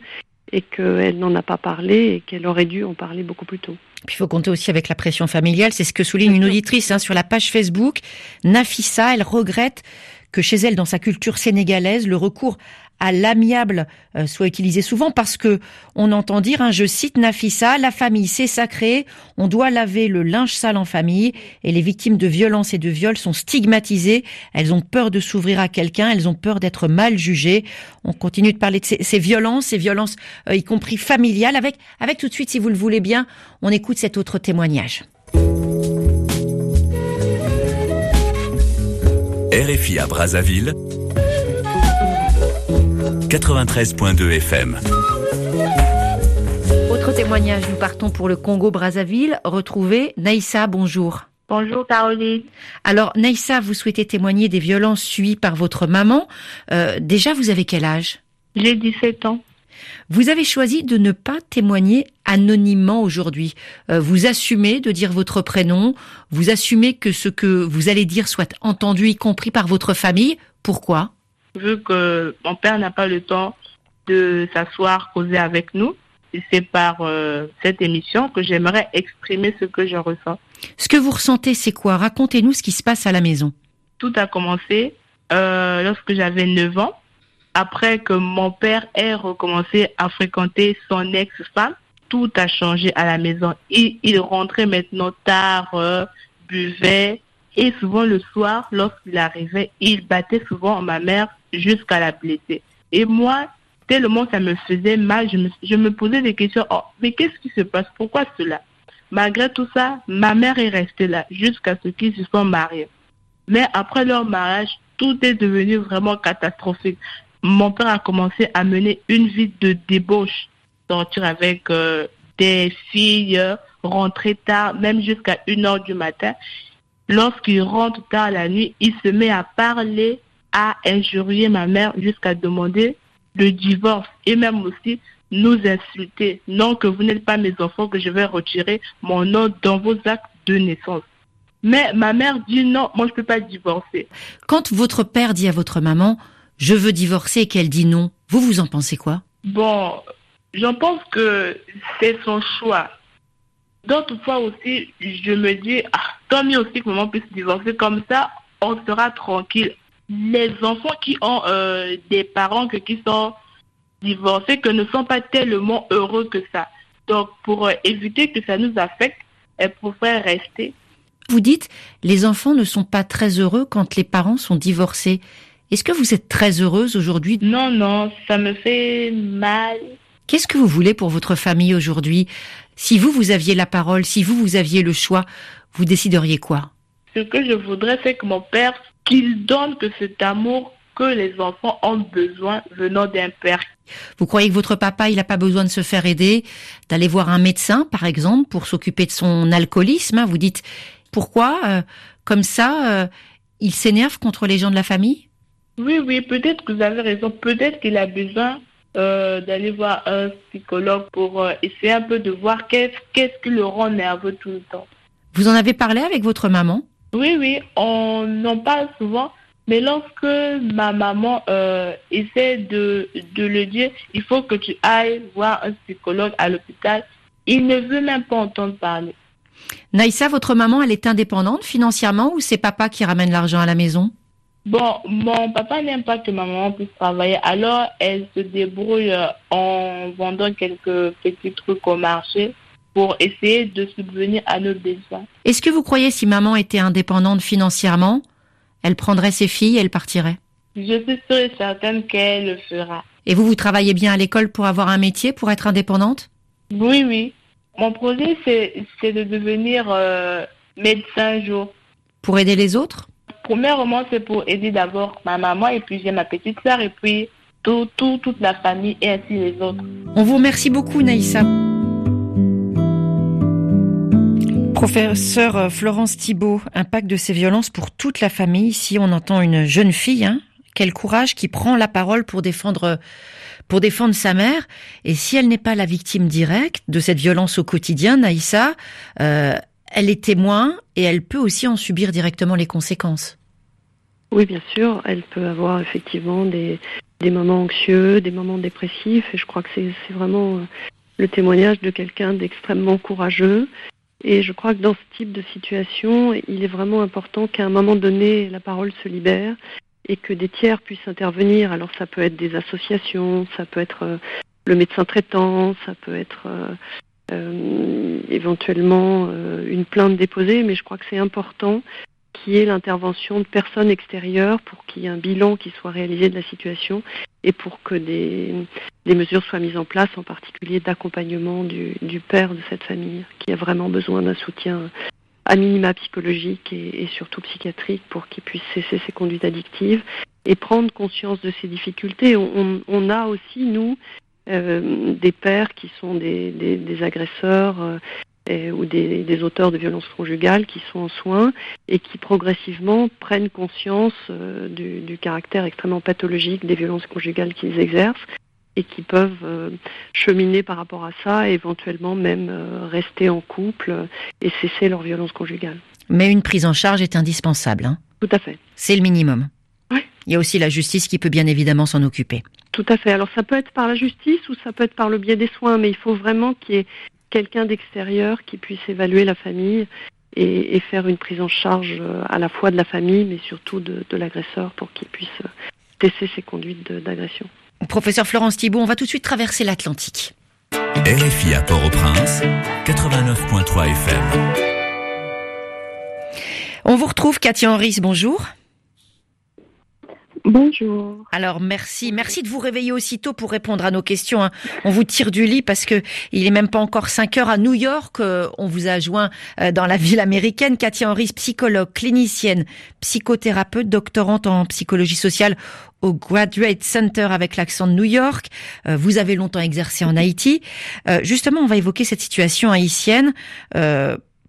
et qu'elle n'en a pas parlé et qu'elle aurait dû en parler beaucoup plus tôt. Puis il faut compter aussi avec la pression familiale. C'est ce que souligne une auditrice hein, sur la page Facebook. Nafissa, elle regrette que chez elle, dans sa culture sénégalaise, le recours à l'amiable euh, soit utilisé souvent parce que on entend dire, hein, je cite Nafissa, la famille c'est sacré, on doit laver le linge sale en famille et les victimes de violences et de viols sont stigmatisées, elles ont peur de s'ouvrir à quelqu'un, elles ont peur d'être mal jugées. On continue de parler de ces, violences, ces violences euh, y compris familiales, avec, avec tout de suite, si vous le voulez bien, on écoute cet autre témoignage. RFI à Brazzaville 93.2 FM. Autre témoignage, nous partons pour le Congo-Brazzaville. Retrouver Naïssa, bonjour. Bonjour Caroline. Alors Naïssa, vous souhaitez témoigner des violences suivies par votre maman. Euh, déjà, vous avez quel âge? J'ai 17 ans. Vous avez choisi de ne pas témoigner anonymement aujourd'hui. Euh, vous assumez de dire votre prénom, vous assumez que ce que vous allez dire soit entendu, y compris par votre famille. Pourquoi? Vu que mon père n'a pas le temps de s'asseoir, causer avec nous. C'est par euh, cette émission que j'aimerais exprimer ce que je ressens. Ce que vous ressentez, c'est quoi? Racontez-nous ce qui se passe à la maison. Tout a commencé euh, lorsque j'avais 9 ans, après que mon père ait recommencé à fréquenter son ex-femme. Tout a changé à la maison. Il, il rentrait maintenant tard, euh, buvait, et souvent le soir, lorsqu'il arrivait, il battait souvent ma mère jusqu'à la blesser. Et moi, tellement ça me faisait mal, je me, posais des questions. Oh, mais qu'est-ce qui se passe? Pourquoi cela? Malgré tout ça, ma mère est restée là jusqu'à ce qu'ils se soient mariés. Mais après leur mariage, tout est devenu vraiment catastrophique. Mon père a commencé à mener une vie de débauche, sortir avec euh, des filles, rentrer tard, même jusqu'à 1 heure du matin. Lorsqu'il rentre tard la nuit, il se met à parler à injurier ma mère jusqu'à demander le divorce et même aussi nous insulter. Non, que vous n'êtes pas mes enfants, que je vais retirer mon nom dans vos actes de naissance. Mais ma mère dit non, moi je ne peux pas divorcer. Quand votre père dit à votre maman, je veux divorcer et qu'elle dit non, vous vous en pensez quoi? Bon, j'en pense que c'est son choix. D'autres fois aussi, je me dis, ah, tant mieux aussi que maman puisse divorcer comme ça, on sera tranquille les enfants qui ont euh, des parents qui sont divorcés, que ne sont pas tellement heureux que ça. Donc, pour euh, éviter que ça nous affecte, elles pourraient rester. Vous dites, les enfants ne sont pas très heureux quand les parents sont divorcés. Est-ce que vous êtes très heureuse aujourd'hui? Non, non, ça me fait mal. Qu'est-ce que vous voulez pour votre famille aujourd'hui? Si vous, vous aviez la parole, si vous, vous aviez le choix, vous décideriez quoi Ce que je voudrais, c'est que mon père qu'il donne que cet amour que les enfants ont besoin venant d'un père. Vous croyez que votre papa, il n'a pas besoin de se faire aider, d'aller voir un médecin, par exemple, pour s'occuper de son alcoolisme hein? Vous dites, pourquoi, euh, comme ça, euh, il s'énerve contre les gens de la famille? Oui, oui, peut-être que vous avez raison. Peut-être qu'il a besoin euh, d'aller voir un psychologue pour essayer un peu de voir qu'est-ce qu'est-ce qui le rend nerveux tout le temps. Vous en avez parlé avec votre maman? Oui, oui, on en parle souvent, mais lorsque ma maman euh, essaie de, de le dire, il faut que tu ailles voir un psychologue à l'hôpital, il ne veut même pas entendre parler. Naïssa, votre maman, elle est indépendante financièrement ou c'est papa qui ramène l'argent à la maison? Bon, mon papa n'aime pas que ma maman puisse travailler, alors elle se débrouille en vendant quelques petits trucs au marché pour essayer de subvenir à nos besoins. Est-ce que vous croyez si maman était indépendante financièrement, elle prendrait ses filles et elle partirait? Je suis sûre et certaine qu'elle le fera. Et vous, vous travaillez bien à l'école pour avoir un métier, pour être indépendante? Oui, oui. Mon projet, c'est de devenir euh, médecin un jour. Pour aider les autres? Premièrement, c'est pour aider d'abord ma maman et puis j'ai ma petite soeur et puis tout, tout, toute la famille et ainsi les autres. On vous remercie beaucoup, Naïssa. Professeur euh, Florence Thibault, impact de ces violences pour toute la famille. Ici, on entend une jeune fille, hein, quel courage, qui prend la parole pour défendre, pour défendre sa mère. Et si elle n'est pas la victime directe de cette violence au quotidien, Naïssa, euh, elle est témoin et elle peut aussi en subir directement les conséquences. Oui, bien sûr, elle peut avoir effectivement des, des moments anxieux, des moments dépressifs. Et je crois que c'est vraiment le témoignage de quelqu'un d'extrêmement courageux. Et je crois que dans ce type de situation, il est vraiment important qu'à un moment donné, la parole se libère et que des tiers puissent intervenir. Alors ça peut être des associations, ça peut être le médecin traitant, ça peut être euh, euh, éventuellement euh, une plainte déposée, mais je crois que c'est important qu'il y ait l'intervention de personnes extérieures pour qu'il y ait un bilan qui soit réalisé de la situation et pour que des, mesures soient mises en place, en particulier d'accompagnement du, père de cette famille qui a vraiment besoin d'un soutien à minima psychologique et, surtout psychiatrique pour qu'il puisse cesser ses conduites addictives et prendre conscience de ses difficultés. on a aussi, nous, euh, des pères qui sont des, agresseurs euh, ou des, auteurs de violences conjugales qui sont en soins et qui progressivement prennent conscience euh, du, caractère extrêmement pathologique des violences conjugales qu'ils exercent et qui peuvent cheminer par rapport à ça et éventuellement même rester en couple et cesser leur violence conjugale. Mais une prise en charge est indispensable. Hein Tout à fait. C'est le minimum. Il y a aussi la justice qui peut bien évidemment s'en occuper. Tout à fait. Alors ça peut être par la justice ou ça peut être par le biais des soins, mais il faut vraiment qu'il y ait quelqu'un d'extérieur qui puisse évaluer la famille et, faire une prise en charge euh, à la fois de la famille, mais surtout de, l'agresseur pour qu'il puisse tester euh, ses conduites d'agression. Professeur Florence Thibault, on va tout de suite traverser l'Atlantique. RFI à Port-au-Prince, 89.3 FM. On vous retrouve, Katia Henris, bonjour. Bonjour. Alors merci, merci de vous réveiller aussitôt pour répondre à nos questions. Hein. On vous tire du lit parce que il est même pas encore 5 heures à New York. Euh, on vous a joint euh, dans la ville américaine. Katia Henry, psychologue, clinicienne, psychothérapeute, doctorante en psychologie sociale au Graduate Center avec l'accent de New York. Euh, vous avez longtemps exercé en Haïti. justement, on va évoquer cette situation haïtienne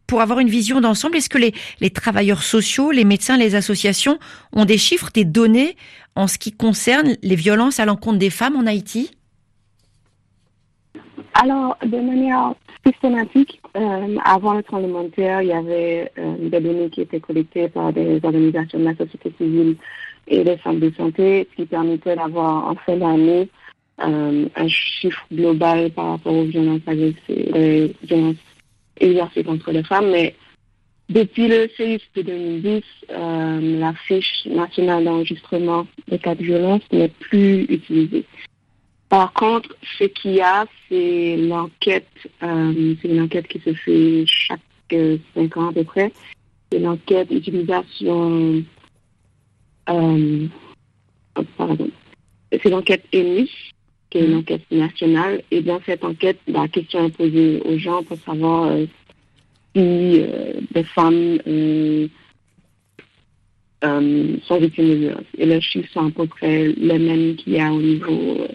pour avoir une vision d'ensemble, est-ce que les, travailleurs sociaux, les médecins, les associations ont des chiffres, des données en ce qui concerne les violences à l'encontre des femmes en Haïti? Alors, de manière systématique, euh, avant le tremblement de terre, il y avait euh, des données qui étaient collectées par des organisations de la société civile et des centres de santé, ce qui permettait d'avoir en fin d'année euh, un chiffre global par rapport aux violences, les violences exercé contre les femmes, mais depuis le CIS de 2010, euh, la fiche nationale d'enregistrement des cas de violence n'est plus utilisée. Par contre, ce qu'il y a, c'est l'enquête, euh, c'est une enquête qui se fait chaque euh, cinq ans à peu près. C'est l'enquête d'utilisation, pardon, c'est l'enquête EMI, qui est une mhm. enquête nationale. Et dans cette enquête, la question est posée aux gens pour savoir euh, si euh, des femmes euh, sont victimes de violence. Et les chiffres sont à peu près les mêmes qu'il y a au niveau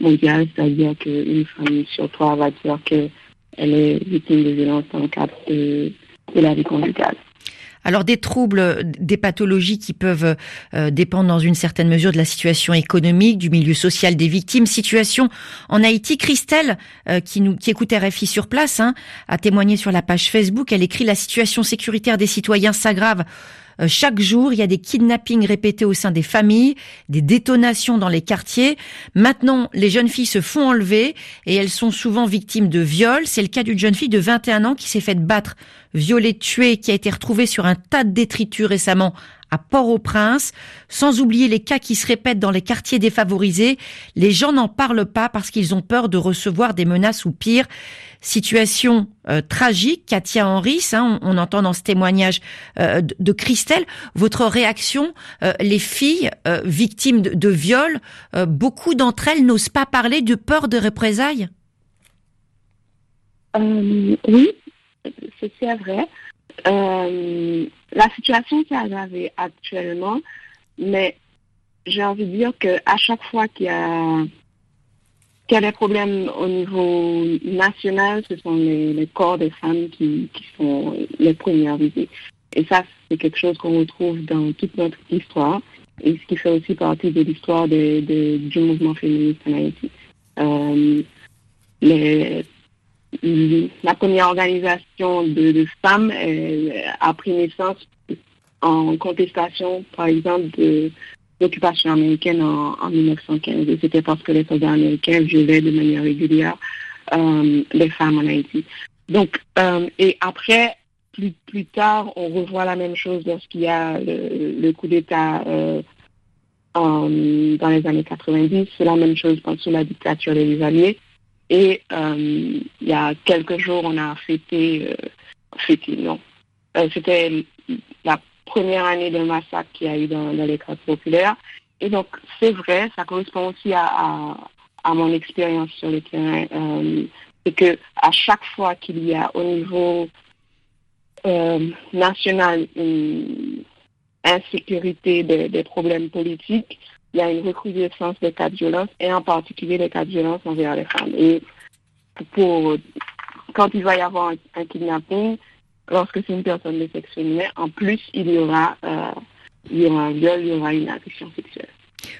mondial, c'est-à-dire qu'une femme sur trois va dire qu'elle est victime de violence dans le cadre de la vie conjugale. Alors des troubles, des pathologies qui peuvent euh, dépendre dans une certaine mesure de la situation économique, du milieu social des victimes. Situation en Haïti, Christelle, euh, qui nous qui écoute RFI sur place, hein, a témoigné sur la page Facebook. Elle écrit la situation sécuritaire des citoyens s'aggrave euh, chaque jour, il y a des kidnappings répétés au sein des familles, des détonations dans les quartiers. Maintenant, les jeunes filles se font enlever et elles sont souvent victimes de viols. C'est le cas d'une jeune fille de 21 ans qui s'est faite battre, violée, tuée, qui a été retrouvée sur un tas de détritus récemment à Port-au-Prince, sans oublier les cas qui se répètent dans les quartiers défavorisés. Les gens n'en parlent pas parce qu'ils ont peur de recevoir des menaces ou pire. Situation euh, tragique, Katia Henris, on, entend dans ce témoignage euh, de, Christelle, votre réaction, euh, les filles victimes de, de viols, beaucoup d'entre elles n'osent pas parler de peur de représailles? Oui, c'est vrai. La situation s'est aggravée actuellement, mais j'ai envie de dire qu'à chaque fois qu'il y a qu'il y a des problèmes au niveau national, ce sont les, corps des femmes qui, sont les premières visées. Et ça, c'est quelque chose qu'on retrouve dans toute notre histoire et ce qui fait aussi partie de l'histoire du mouvement féministe en Haïti. Euh, la première organisation de, femmes euh, a pris naissance en contestation, par exemple, de, l'occupation américaine en, 1915. Et c'était parce que les soldats américains violaient de manière régulière les femmes en Haïti. Donc, et après, plus, plus tard, on revoit la même chose lorsqu'il y a le, coup d'État dans les années 90. C'est la même chose sous la dictature des Alliés. Et il y a quelques jours, on a fêté, fêté non, c'était la première année de massacre qu'il y a eu dans, les classes populaires. Et donc, c'est vrai, ça correspond aussi à, mon expérience sur le terrain. Euh, c'est que à chaque fois qu'il y a au niveau euh, national une insécurité des, problèmes politiques, il y a une recrudescence des cas de violence et en particulier des cas de violence envers les femmes. Et pour, quand il va y avoir un kidnapping, lorsque c'est une personne de sexe féminin, en plus, il y aura, euh, il y aura un viol, il y aura une agression sexuelle.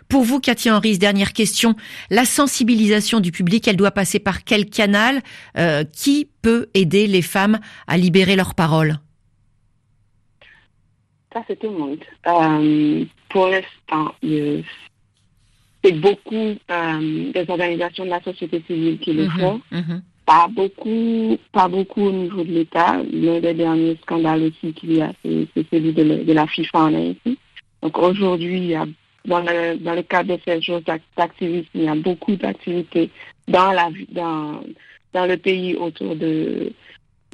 Pour vous, Cathy Henry, dernière question. La sensibilisation du public, elle doit passer par quel canal euh, Qui peut aider les femmes à libérer leurs paroles? Ça, c'est tout le monde. Euh, pour l'instant, c'est beaucoup des organisations de la société civile qui le mhm, font. Mhm pas beaucoup, pas beaucoup au niveau de l'État. L'un des derniers scandales aussi qu'il y a, c'est celui de, la FIFA en Haïti. Donc aujourd'hui, dans le, dans le cadre de ces jours d'activisme, il y a beaucoup d'activités dans, la, dans, dans le pays autour de,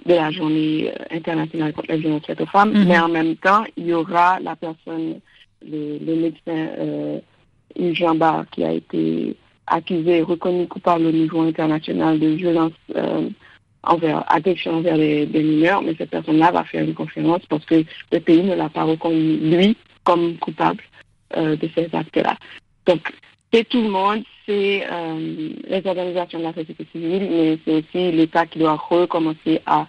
de la journée euh, internationale contre la violence faite aux femmes. Mm-hmm. Mais en même temps, il y aura la personne, le, médecin euh, Yves qui a été accusé et reconnu coupable au niveau international de violence euh, envers, addiction envers les, mineurs, mais cette personne-là va faire une conférence parce que le pays ne l'a pas reconnu, lui, comme coupable euh, de ces actes-là. Donc, c'est tout le monde, c'est euh, les organisations de la société civile, mais c'est aussi l'État qui doit recommencer à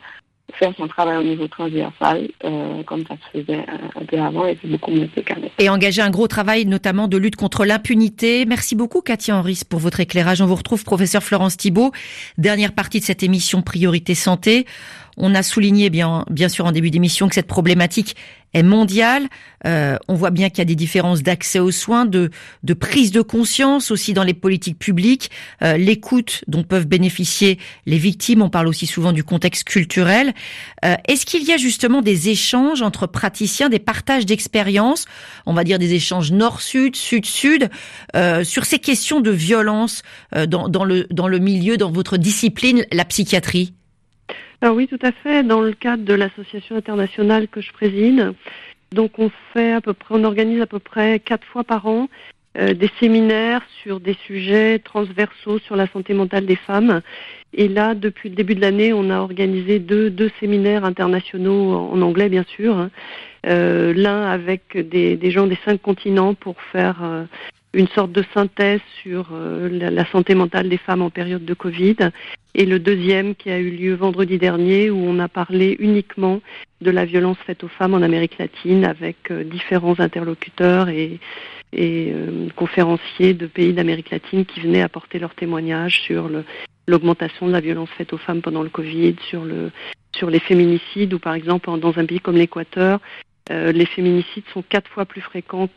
faire son travail au niveau transversal, euh, comme ça se faisait un, peu avant, et c'est beaucoup mieux que Et engager un gros travail, notamment de lutte contre l'impunité. Merci beaucoup, Cathy Henris, pour votre éclairage. On vous retrouve, professeur Florence Thibault. Dernière partie de cette émission Priorité Santé. On a souligné bien, sûr en début d'émission que cette problématique est mondiale. Euh, on voit bien qu'il y a des différences d'accès aux soins, de, prise de conscience aussi dans les politiques publiques, euh, l'écoute dont peuvent bénéficier les victimes. On parle aussi souvent du contexte culturel. Euh, est-ce qu'il y a justement des échanges entre praticiens, des partages d'expériences, on va dire des échanges nord-sud, sud-sud, sur ces questions de violence dans, dans, le, dans le milieu, dans votre discipline, la psychiatrie? Oui, tout à fait. Dans le cadre de l'association internationale que je préside, donc on fait à peu près, on organise à peu près quatre fois par an euh, des séminaires sur des sujets transversaux sur la santé mentale des femmes. Et là, depuis le début de l'année, on a organisé deux, deux séminaires internationaux en anglais, bien sûr. Hein. Euh, L'un avec des, des, gens des cinq continents pour faire euh, une sorte de synthèse sur euh, la, santé mentale des femmes en période de Covid, et le deuxième qui a eu lieu vendredi dernier où on a parlé uniquement de la violence faite aux femmes en Amérique latine avec euh, différents interlocuteurs et, euh, conférenciers de pays d'Amérique latine qui venaient apporter leurs témoignages sur l'augmentation de la violence faite aux femmes pendant le Covid, sur les féminicides ou par exemple dans un pays comme l'Équateur, euh, les féminicides sont quatre fois plus fréquents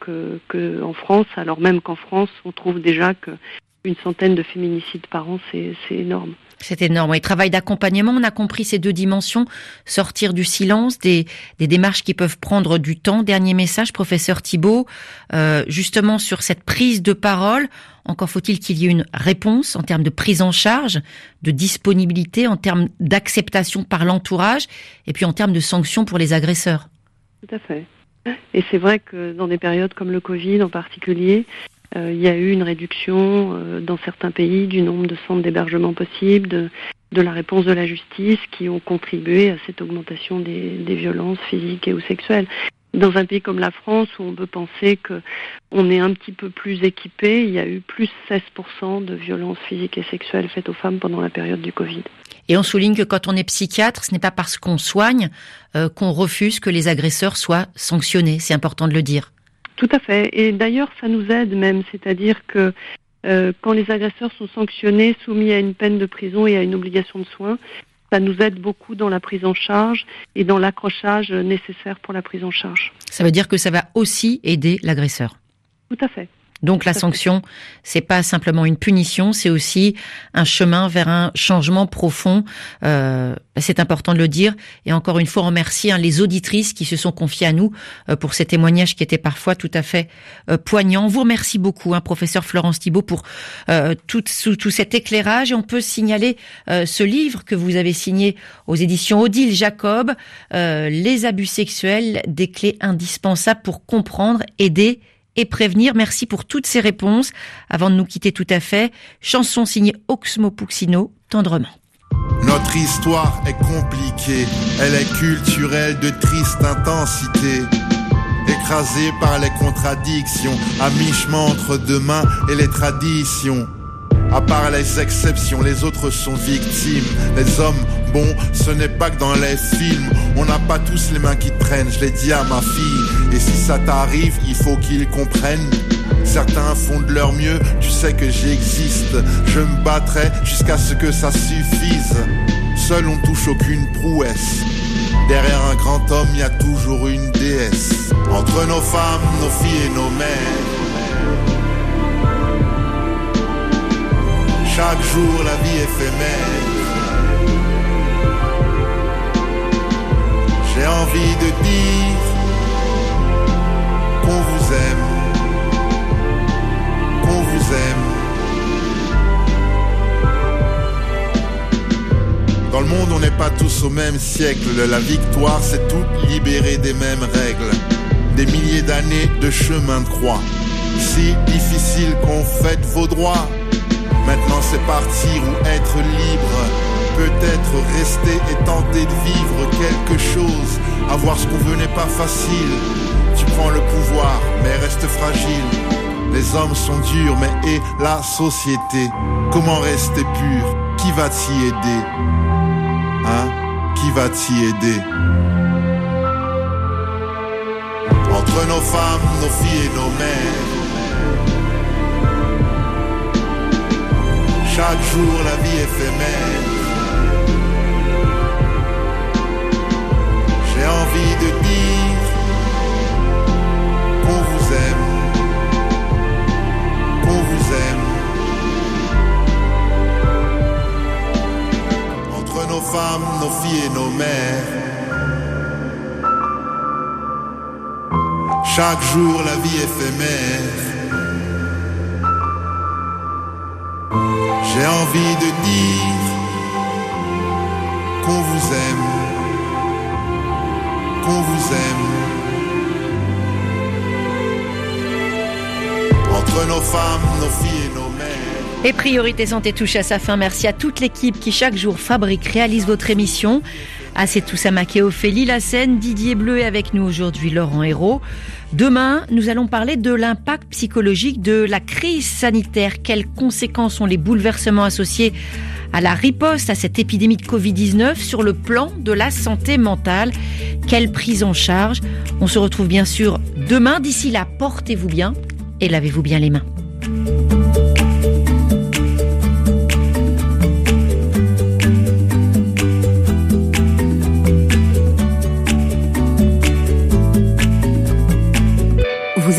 qu'en France, alors même qu'en France, on trouve déjà qu'une centaine de féminicides par an, c'est énorme. C'est énorme. Et travail d'accompagnement, on a compris ces deux dimensions, sortir du silence, des, démarches qui peuvent prendre du temps. Dernier message, professeur Thibault, euh, justement sur cette prise de parole. Encore faut-il qu'il y ait une réponse en termes de prise en charge, de disponibilité, en termes d'acceptation par l'entourage, et puis en termes de sanctions pour les agresseurs. Tout à fait. Et c'est vrai que dans des périodes comme le Covid en particulier, euh, il y a eu une réduction euh, dans certains pays du nombre de centres d'hébergement possibles, de, la réponse de la justice qui ont contribué à cette augmentation des, des violences physiques et ou sexuelles. Dans un pays comme la France, où on peut penser qu'on est un petit peu plus équipé, il y a eu plus 16% de violences physiques et sexuelles faites aux femmes pendant la période du Covid. Et on souligne que quand on est psychiatre, ce n'est pas parce qu'on soigne euh, qu'on refuse que les agresseurs soient sanctionnés. C'est important de le dire. Tout à fait. Et d'ailleurs, ça nous aide même. C'est-à-dire que euh, quand les agresseurs sont sanctionnés, soumis à une peine de prison et à une obligation de soins, ça nous aide beaucoup dans la prise en charge et dans l'accrochage nécessaire pour la prise en charge. Ça veut dire que ça va aussi aider l'agresseur. Tout à fait. Donc la sanction, c'est pas simplement une punition, c'est aussi un chemin vers un changement profond. Euh, c'est important de le dire. Et encore une fois, on remercie hein, les auditrices qui se sont confiées à nous euh, pour ces témoignages qui étaient parfois tout à fait euh, poignants. On vous remercie beaucoup, hein, professeur Florence Thibault, pour tout, tout, cet éclairage. Et on peut signaler ce livre que vous avez signé aux éditions Odile Jacob, Les abus sexuels, des clés indispensables pour comprendre, aider et prévenir. Merci pour toutes ces réponses. Avant de nous quitter tout à fait, chanson signée Oxmo Puccino, tendrement. Notre histoire est compliquée, elle est culturelle de triste intensité. Écrasée par les contradictions, à mi-chemin entre demain et les traditions. À part les exceptions, les autres sont victimes. Les hommes, bon, ce n'est pas que dans les films. On n'a pas tous les mains qui traînent, je l'ai dit à ma fille. Et si ça t'arrive, il faut qu'ils comprennent. Certains font de leur mieux, tu sais que j'existe. Je me battrai jusqu'à ce que ça suffise. Seul on touche aucune prouesse. Derrière un grand homme, il y a toujours une déesse. Entre nos femmes, nos filles et nos mères. Chaque jour la vie éphémère. J'ai envie de dire qu'on vous aime, qu'on vous aime. Dans le monde, on n'est pas tous au même siècle. La victoire, c'est tout libérer des mêmes règles. Des milliers d'années de chemin de croix. Si difficile qu'on fête vos droits. Maintenant c'est partir ou être libre. Peut-être rester et tenter de vivre quelque chose. Avoir ce qu'on veut n'est pas facile. Tu prends le pouvoir mais reste fragile. Les hommes sont durs mais et la société? Comment rester pur? Qui va t'y aider? Hein? Qui va t'y aider? Entre nos femmes, nos filles et nos mères chaque jour la vie éphémère. J'ai envie de dire qu'on vous aime, qu'on vous aime. Entre nos femmes, nos filles et nos mères. Chaque jour la vie éphémère. J'ai envie de dire qu'on vous aime, qu'on vous aime. Entre nos femmes, nos filles et nos mères. Et Priorité Santé touche à sa fin. Merci à toute l'équipe qui chaque jour fabrique, réalise votre émission. À c'est tout Maquet, Ophélie scène Didier Bleu et avec nous aujourd'hui Laurent Hérault. Demain, nous allons parler de l'impact psychologique de la crise sanitaire. Quelles conséquences ont les bouleversements associés à la riposte à cette épidémie de Covid-19 sur le plan de la santé mentale? Quelle prise en charge? On se retrouve bien sûr demain. D'ici là, portez-vous bien et lavez-vous bien les mains.